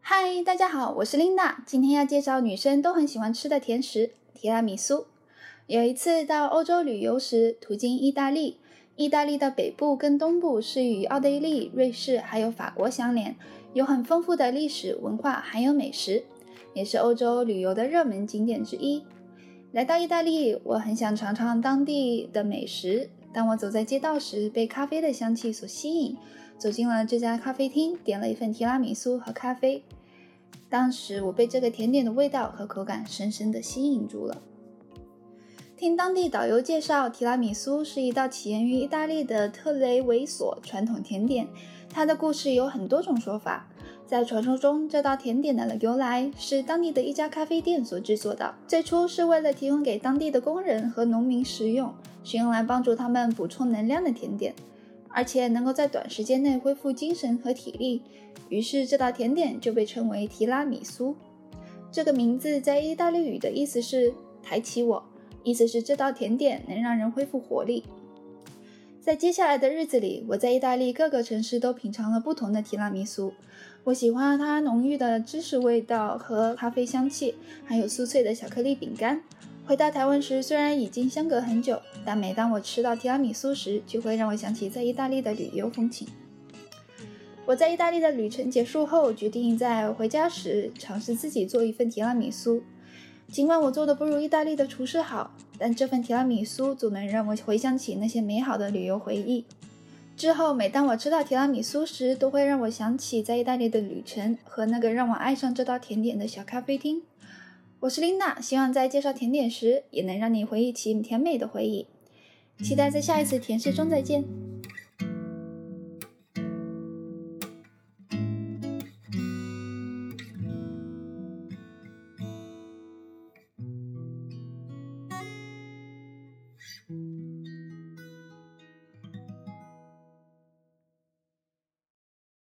嗨，大家好，我是琳娜。今天要介绍女生都很喜欢吃的甜食——提拉米苏。有一次到欧洲旅游时，途经意大利。意大利的北部跟东部是与奥地利、瑞士还有法国相连，有很丰富的历史文化还有美食，也是欧洲旅游的热门景点之一。来到意大利，我很想尝尝当地的美食。当我走在街道时，被咖啡的香气所吸引，走进了这家咖啡厅，点了一份提拉米苏和咖啡。当时我被这个甜点的味道和口感深深地吸引住了。听当地导游介绍，提拉米苏是一道起源于意大利的特雷维索传统甜点。它的故事有很多种说法。在传说中，这道甜点的由来是当地的一家咖啡店所制作的。最初是为了提供给当地的工人和农民食用，是用来帮助他们补充能量的甜点，而且能够在短时间内恢复精神和体力。于是这道甜点就被称为提拉米苏。这个名字在意大利语的意思是“抬起我”。意思是这道甜点能让人恢复活力。在接下来的日子里，我在意大利各个城市都品尝了不同的提拉米苏。我喜欢它浓郁的芝士味道和咖啡香气，还有酥脆的巧克力饼干。回到台湾时，虽然已经相隔很久，但每当我吃到提拉米苏时，就会让我想起在意大利的旅游风情。我在意大利的旅程结束后，决定在回家时尝试自己做一份提拉米苏。尽管我做的不如意大利的厨师好，但这份提拉米苏总能让我回想起那些美好的旅游回忆。之后，每当我吃到提拉米苏时，都会让我想起在意大利的旅程和那个让我爱上这道甜点的小咖啡厅。我是琳娜，希望在介绍甜点时也能让你回忆起甜美的回忆。期待在下一次甜食中再见。